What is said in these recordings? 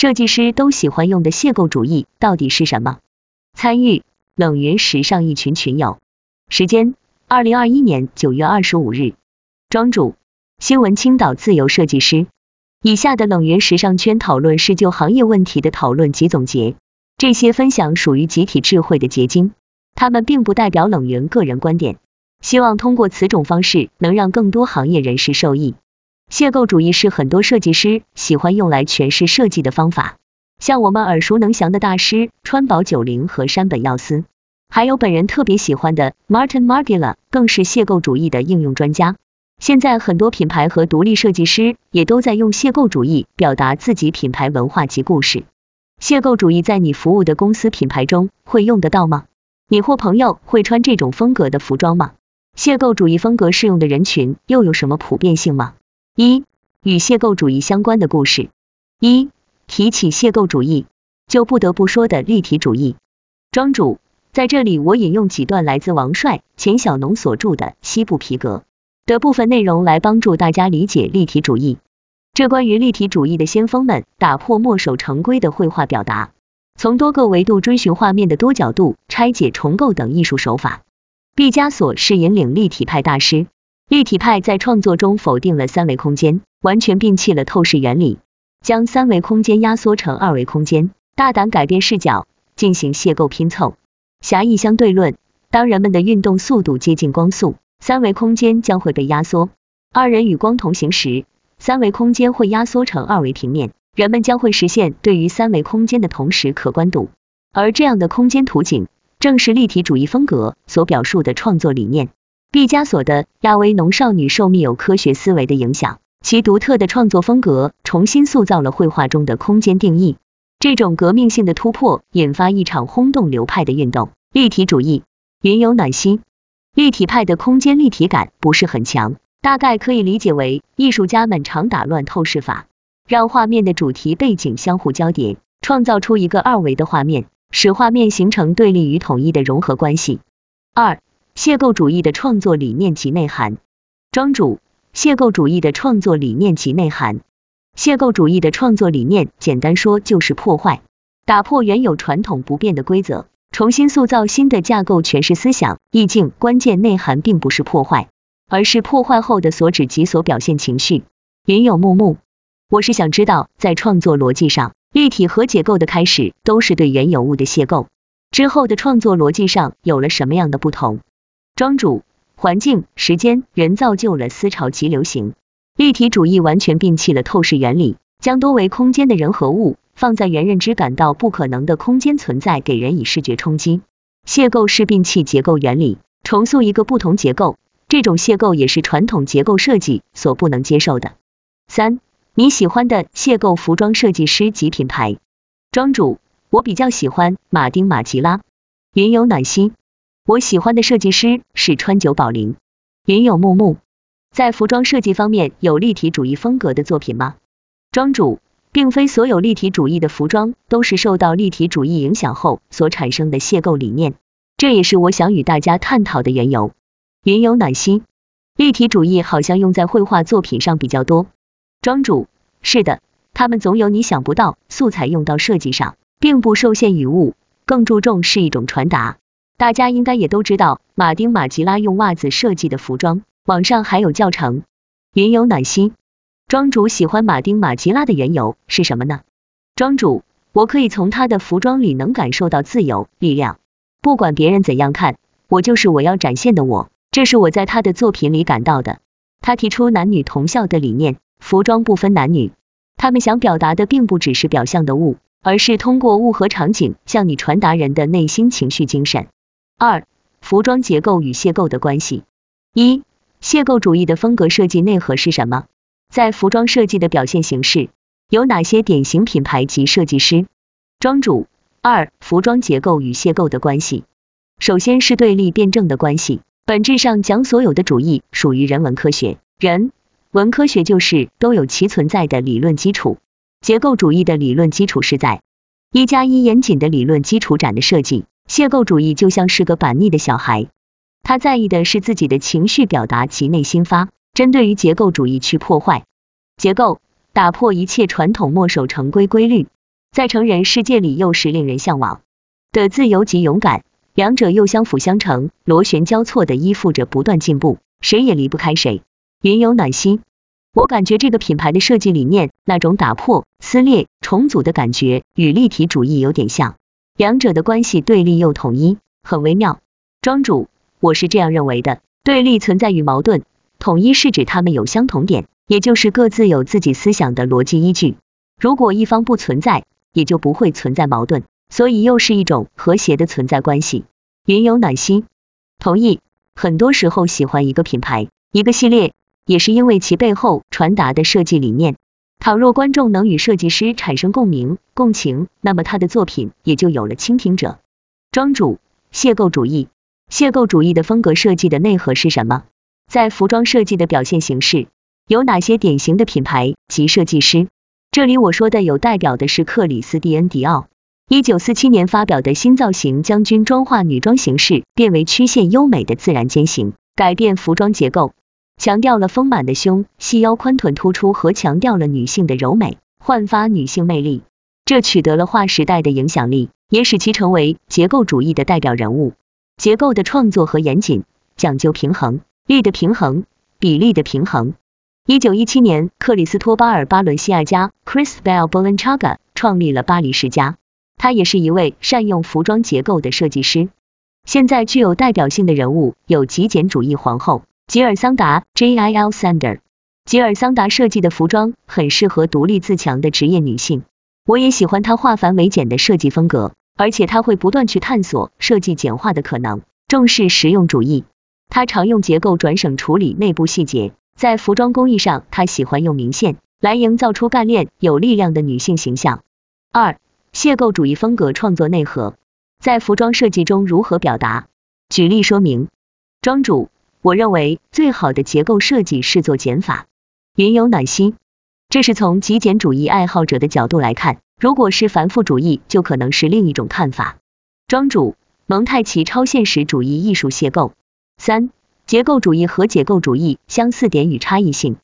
设计师都喜欢用的邂逅主义到底是什么？参与冷云时尚一群群友，时间二零二一年九月二十五日，庄主新闻青岛自由设计师。以下的冷云时尚圈讨论是就行业问题的讨论及总结，这些分享属于集体智慧的结晶，他们并不代表冷云个人观点。希望通过此种方式能让更多行业人士受益。邂逅主义是很多设计师喜欢用来诠释设计的方法，像我们耳熟能详的大师川宝九零和山本耀司，还有本人特别喜欢的 Martin Margiela，更是邂逅主义的应用专家。现在很多品牌和独立设计师也都在用邂逅主义表达自己品牌文化及故事。邂逅主义在你服务的公司品牌中会用得到吗？你或朋友会穿这种风格的服装吗？邂逅主义风格适用的人群又有什么普遍性吗？一、与邂逅主义相关的故事。一、提起邂逅主义，就不得不说的立体主义。庄主，在这里我引用几段来自王帅、钱小农所著的《西部皮革》。的部分内容来帮助大家理解立体主义。这关于立体主义的先锋们打破墨守成规的绘画表达，从多个维度追寻画面的多角度拆解重构等艺术手法。毕加索是引领立体派大师，立体派在创作中否定了三维空间，完全摒弃了透视原理，将三维空间压缩成二维空间，大胆改变视角，进行邂逅拼凑。狭义相对论，当人们的运动速度接近光速。三维空间将会被压缩，二人与光同行时，三维空间会压缩成二维平面，人们将会实现对于三维空间的同时可观度，而这样的空间图景正是立体主义风格所表述的创作理念。毕加索的亚威农少女受密有科学思维的影响，其独特的创作风格重新塑造了绘画中的空间定义。这种革命性的突破引发一场轰动流派的运动——立体主义。云有暖心。立体派的空间立体感不是很强，大概可以理解为艺术家们常打乱透视法，让画面的主题背景相互交叠，创造出一个二维的画面，使画面形成对立与统一的融合关系。二、邂逅主义的创作理念及内涵。庄主，邂逅主义的创作理念及内涵。邂逅主义的创作理念，简单说就是破坏，打破原有传统不变的规则。重新塑造新的架构诠释思想意境，关键内涵并不是破坏，而是破坏后的所指及所表现情绪。云有木木，我是想知道，在创作逻辑上，立体和解构的开始都是对原有物的邂逅，之后的创作逻辑上有了什么样的不同？庄主，环境、时间、人造就了思潮及流行。立体主义完全摒弃了透视原理，将多维空间的人和物。放在原认知感到不可能的空间存在，给人以视觉冲击。邂逅是摒弃结构原理，重塑一个不同结构。这种邂逅也是传统结构设计所不能接受的。三，你喜欢的邂逅服装设计师及品牌？庄主，我比较喜欢马丁马吉拉。云有暖心，我喜欢的设计师是川久保玲。云有木木，在服装设计方面有立体主义风格的作品吗？庄主。并非所有立体主义的服装都是受到立体主义影响后所产生的邂逅理念，这也是我想与大家探讨的缘由。云有暖心，立体主义好像用在绘画作品上比较多。庄主，是的，他们总有你想不到素材用到设计上，并不受限于物，更注重是一种传达。大家应该也都知道，马丁马吉拉用袜子设计的服装，网上还有教程。云有暖心。庄主喜欢马丁马吉拉的缘由是什么呢？庄主，我可以从他的服装里能感受到自由、力量。不管别人怎样看，我就是我要展现的我，这是我在他的作品里感到的。他提出男女同校的理念，服装不分男女。他们想表达的并不只是表象的物，而是通过物和场景向你传达人的内心情绪、精神。二、服装结构与邂逅的关系。一、邂逅主义的风格设计内核是什么？在服装设计的表现形式有哪些典型品牌及设计师？庄主二、服装结构与邂逅的关系。首先是对立辩证的关系，本质上讲，所有的主义属于人文科学，人文科学就是都有其存在的理论基础。结构主义的理论基础是在一加一严谨的理论基础展的设计，邂逅主义就像是个板逆的小孩，他在意的是自己的情绪表达及内心发。针对于结构主义去破坏。结构，打破一切传统墨守成规规律，在成人世界里又是令人向往。的自由及勇敢，两者又相辅相成，螺旋交错的依附着，不断进步，谁也离不开谁。云有暖心，我感觉这个品牌的设计理念，那种打破、撕裂、重组的感觉，与立体主义有点像，两者的关系对立又统一，很微妙。庄主，我是这样认为的，对立存在于矛盾，统一是指他们有相同点，也就是各自有自己思想的逻辑依据。如果一方不存在，也就不会存在矛盾，所以又是一种和谐的存在关系。云有暖心，同意。很多时候喜欢一个品牌、一个系列，也是因为其背后传达的设计理念。倘若观众能与设计师产生共鸣、共情，那么他的作品也就有了倾听者。庄主，邂逅主义，邂逅主义的风格设计的内核是什么？在服装设计的表现形式，有哪些典型的品牌及设计师？这里我说的有代表的是克里斯蒂恩迪奥，一九四七年发表的新造型将军装化女装形式变为曲线优美的自然肩型，改变服装结构，强调了丰满的胸、细腰、宽臀突出和强调了女性的柔美，焕发女性魅力。这取得了划时代的影响力，也使其成为结构主义的代表人物。结构的创作和严谨，讲究平衡力的平衡，比例的平衡。一九一七年，克里斯托巴尔巴伦西亚加 （Cristobal Balenciaga） 创立了巴黎世家。他也是一位善用服装结构的设计师。现在具有代表性的人物有极简主义皇后吉尔桑达 （J.I.L. Sander）。吉尔桑达设计的服装很适合独立自强的职业女性。我也喜欢她化繁为简的设计风格，而且她会不断去探索设计简化的可能，重视实用主义。他常用结构转省处理内部细节。在服装工艺上，他喜欢用明线来营造出干练有力量的女性形象。二、邂逅主义风格创作内核，在服装设计中如何表达？举例说明。庄主，我认为最好的结构设计是做减法。云有暖心，这是从极简主义爱好者的角度来看，如果是繁复主义，就可能是另一种看法。庄主，蒙太奇超现实主义艺术邂逅。三。结构主义和解构主义相似点与差异性。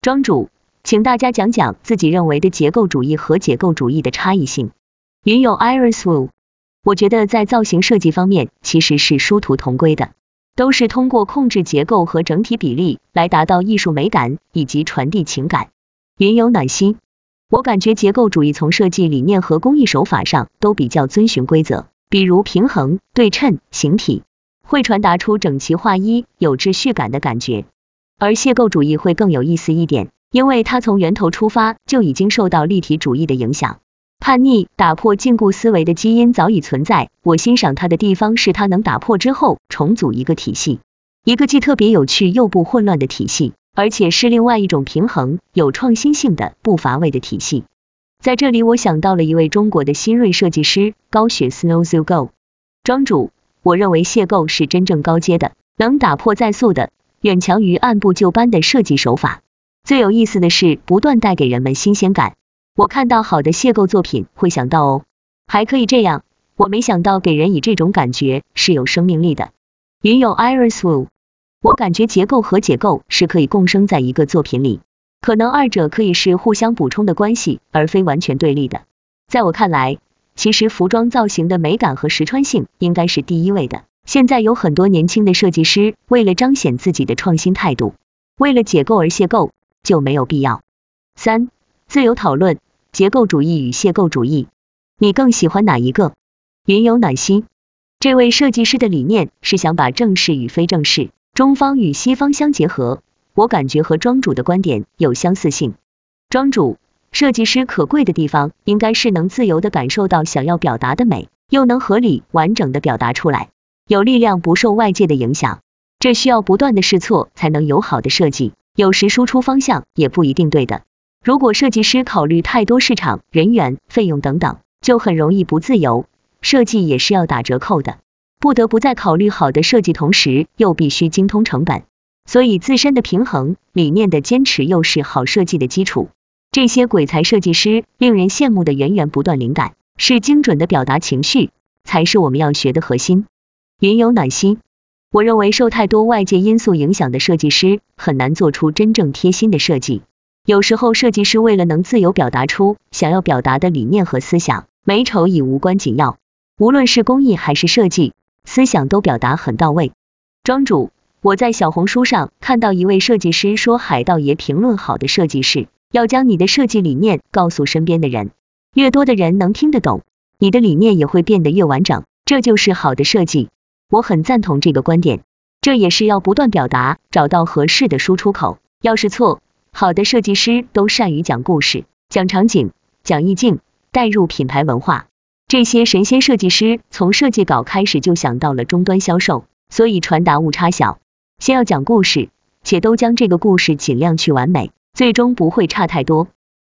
庄主，请大家讲讲自己认为的结构主义和解构主义的差异性。云有 Iris Wu，我觉得在造型设计方面其实是殊途同归的，都是通过控制结构和整体比例来达到艺术美感以及传递情感。云有暖心，我感觉结构主义从设计理念和工艺手法上都比较遵循规则，比如平衡、对称、形体。会传达出整齐划一、有秩序感的感觉，而邂逅主义会更有意思一点，因为它从源头出发就已经受到立体主义的影响。叛逆、打破禁锢思维的基因早已存在，我欣赏它的地方是它能打破之后重组一个体系，一个既特别有趣又不混乱的体系，而且是另外一种平衡、有创新性的不乏味的体系。在这里，我想到了一位中国的新锐设计师高雪 Snow z o Go 庄主。我认为邂逅是真正高阶的，能打破在塑的，远强于按部就班的设计手法。最有意思的是，不断带给人们新鲜感。我看到好的邂逅作品，会想到哦，还可以这样。我没想到给人以这种感觉是有生命力的。云有 Iris Wu，我感觉结构和解构是可以共生在一个作品里，可能二者可以是互相补充的关系，而非完全对立的。在我看来。其实服装造型的美感和实穿性应该是第一位的。现在有很多年轻的设计师为了彰显自己的创新态度，为了解构而邂逅，就没有必要。三、自由讨论，结构主义与邂逅主义，你更喜欢哪一个？云有暖心，这位设计师的理念是想把正式与非正式、中方与西方相结合，我感觉和庄主的观点有相似性。庄主。设计师可贵的地方，应该是能自由的感受到想要表达的美，又能合理完整的表达出来，有力量不受外界的影响。这需要不断的试错才能有好的设计，有时输出方向也不一定对的。如果设计师考虑太多市场、人员、费用等等，就很容易不自由，设计也是要打折扣的，不得不在考虑好的设计同时，又必须精通成本，所以自身的平衡、理念的坚持，又是好设计的基础。这些鬼才设计师令人羡慕的源源不断灵感，是精准的表达情绪，才是我们要学的核心。云有暖心，我认为受太多外界因素影响的设计师很难做出真正贴心的设计。有时候设计师为了能自由表达出想要表达的理念和思想，美丑已无关紧要。无论是工艺还是设计，思想都表达很到位。庄主，我在小红书上看到一位设计师说，海盗爷评论好的设计是要将你的设计理念告诉身边的人，越多的人能听得懂，你的理念也会变得越完整，这就是好的设计。我很赞同这个观点，这也是要不断表达，找到合适的输出口。要是错，好的设计师都善于讲故事、讲场景、讲意境，带入品牌文化。这些神仙设计师从设计稿开始就想到了终端销售，所以传达误差小。先要讲故事，且都将这个故事尽量去完美，最终不会差太多。